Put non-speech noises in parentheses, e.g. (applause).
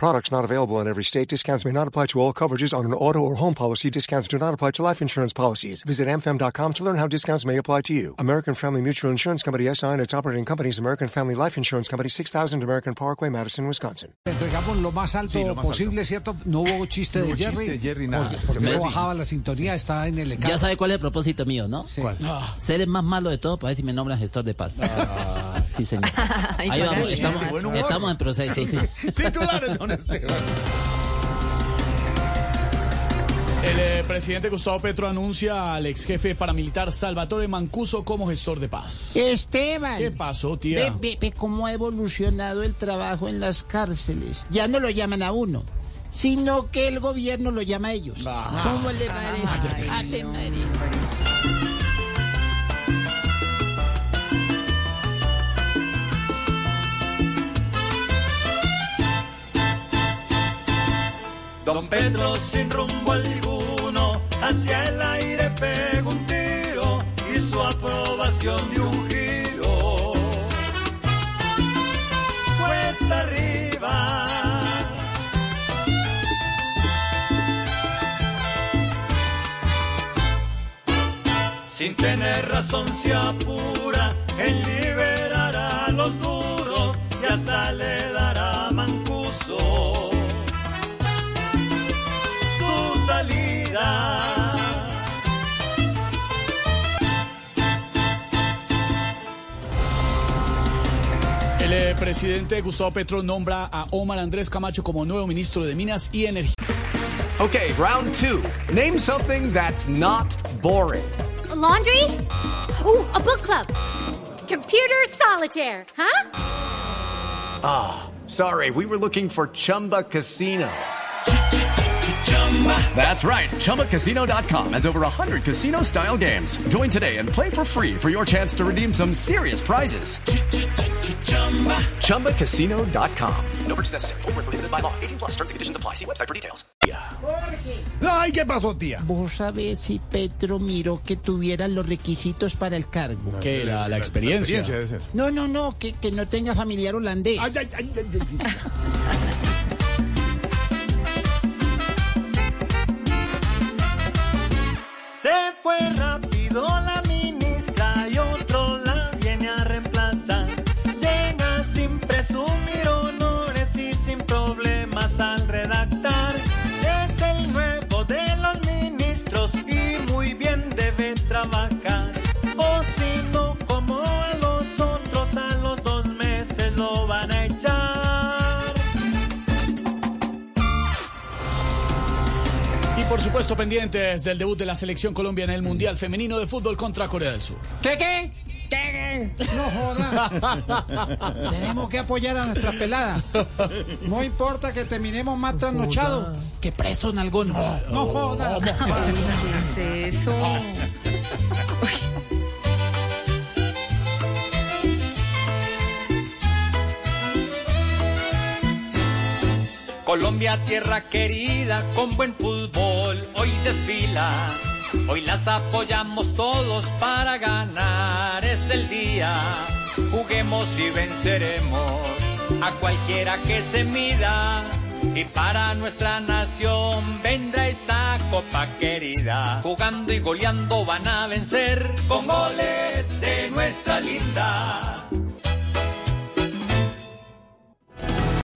Products not available in every state. Discounts may not apply to all coverages on an auto or home policy. Discounts do not apply to life insurance policies. Visit amfam.com to learn how discounts may apply to you. American Family Mutual Insurance Company SI and its operating companies American Family Life Insurance Company 6000 American Parkway, Madison, Wisconsin. Entregamos lo más alto Sí, lo más posible, ¿cierto? No hubo chiste No de hubo Jerry. chiste Jerry, nada. Porque, porque no bajaba la sintonía, está en el Ya sabe cuál es el propósito mío, ¿no? Sí. Ah. Ser el más malo de todo para ver si me nombran gestor de paz. Ah. Sí, señor. (laughs) Ahí vamos, estamos, estamos en proceso, sí. (laughs) Titulares, don Esteban. El eh, presidente Gustavo Petro anuncia al ex jefe paramilitar Salvatore Mancuso como gestor de paz. Esteban. ¿Qué pasó, tía? ve- ve cómo ha evolucionado el trabajo en las cárceles. Ya no lo llaman a uno, sino que el gobierno lo llama a ellos. ¿Cómo le parece? Ave María. Don Pedro sin rumbo alguno, hacia el aire pegó un tiro y su aprobación de un giro. Cuesta arriba. Sin tener razón se apura en liberar a los duros y hasta le dará El eh, presidente Gustavo Petro nombra a Omar Andrés Camacho como nuevo ministro de Minas y Energía. Okay, round two. Name something that's not boring. A laundry? Ooh, a book club. Computer solitaire, huh? Ah, sorry, we were looking for Chumba Casino. That's right. ChumbaCasino.com has over 100 casino style games. Join today and play for free for your chance to redeem some serious prizes. ChumbaCasino.com. No purchase necessary. Where prohibited by law. 18 plus terms and conditions apply. See website for details. Ay, ¿qué pasó, tía? ¿Vos sabés si Petro miró que tuviera los requisitos para el cargo? Que la, la experiencia. Experiencia debe ser. No, no, no, que, que no tenga familiar holandés. Ay, ay, ay, ay, ay. Se fue por supuesto pendientes del debut de la selección Colombia en el Mundial Femenino de Fútbol contra Corea del Sur. ¿Qué, qué? ¿Qué? No joda. (laughs) Tenemos que apoyar a nuestra pelada. No importa que terminemos más trasnochados que preso en alguno. No joda. ¿Qué es eso? Colombia, tierra querida, con buen fútbol, hoy desfila. Hoy las apoyamos todos para ganar, es el día. Juguemos y venceremos a cualquiera que se mida. Y para nuestra nación vendrá esa copa querida. Jugando y goleando van a vencer con goles de nuestra